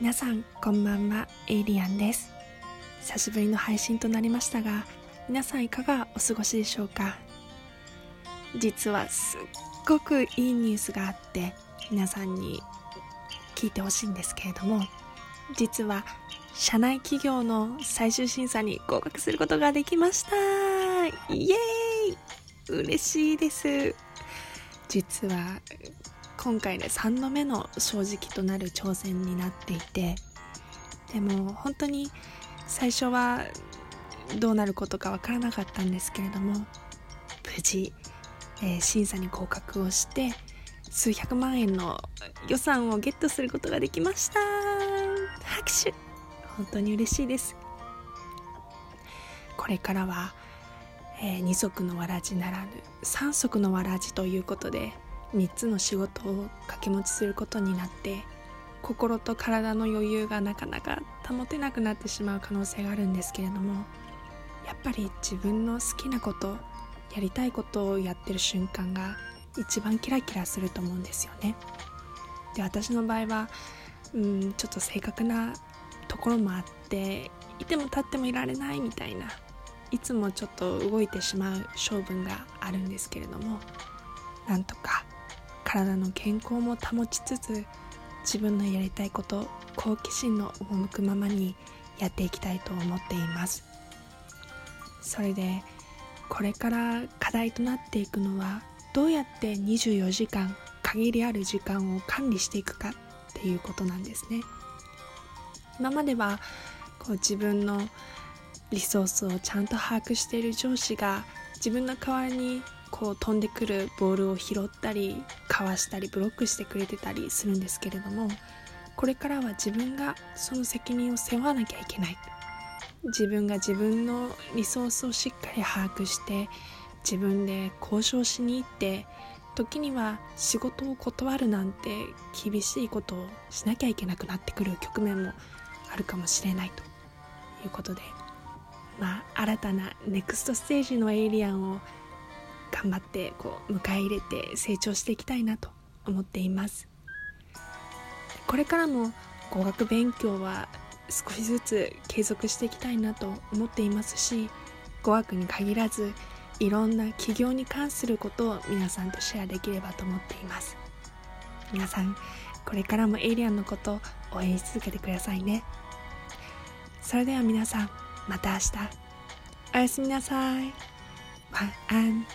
皆さんこんばんはエイリアンです。久しぶりの配信となりましたが皆さんいかがお過ごしでしょうか？実はすっごくいいニュースがあって皆さんに聞いてほしいんですけれども実は社内企業の最終審査に合格することができました。イエーイ！嬉しいです。実は今回ね3度目の正直となる挑戦になっていてでも本当に最初はどうなることかわからなかったんですけれども無事、えー、審査に合格をして数百万円の予算をゲットすることができました。拍手。本当に嬉しいです。これからは、えー、二足のわらじならぬ三足のわらじということで3つの仕事を掛け持ちすることになって心と体の余裕がなかなか保てなくなってしまう可能性があるんですけれどもやっぱり自分の好きなことやりたいことをやってる瞬間が一番キラキラすると思うんですよね。で私の場合はうんちょっと正確なところもあっていても立ってもいられないみたいないつもちょっと動いてしまう性分があるんですけれどもなんとか体の健康も保ちつつ自分のやりたいこと好奇心の赴くままにやっていきたいと思っています。それでこれから課題となっていくのはどうやって24時間限りある時間を管理していくかっていうことなんですね。今まではこう自分のリソースをちゃんと把握している上司が自分の代わりにこう飛んでくるボールを拾ったりかわしたりブロックしてくれてたりするんですけれどもこれからは自分がその責任を背負わなきゃいけない。自分が自分のリソースをしっかり把握して自分で交渉しに行って時には仕事を断るなんて厳しいことをしなきゃいけなくなってくる局面もあるかもしれないと。いうことでまあ新たなネクストステージのエイリアンを頑張ってこう迎え入れて成長していきたいなと思っています。これからも語学勉強は少しずつ継続していきたいなと思っていますし語学に限らずいろんな起業に関することを皆さんとシェアできればと思っています。皆さんこれからもエイリアンのこと応援し続けてくださいね。それでは皆さんまた明日。おやすみなさい。晚安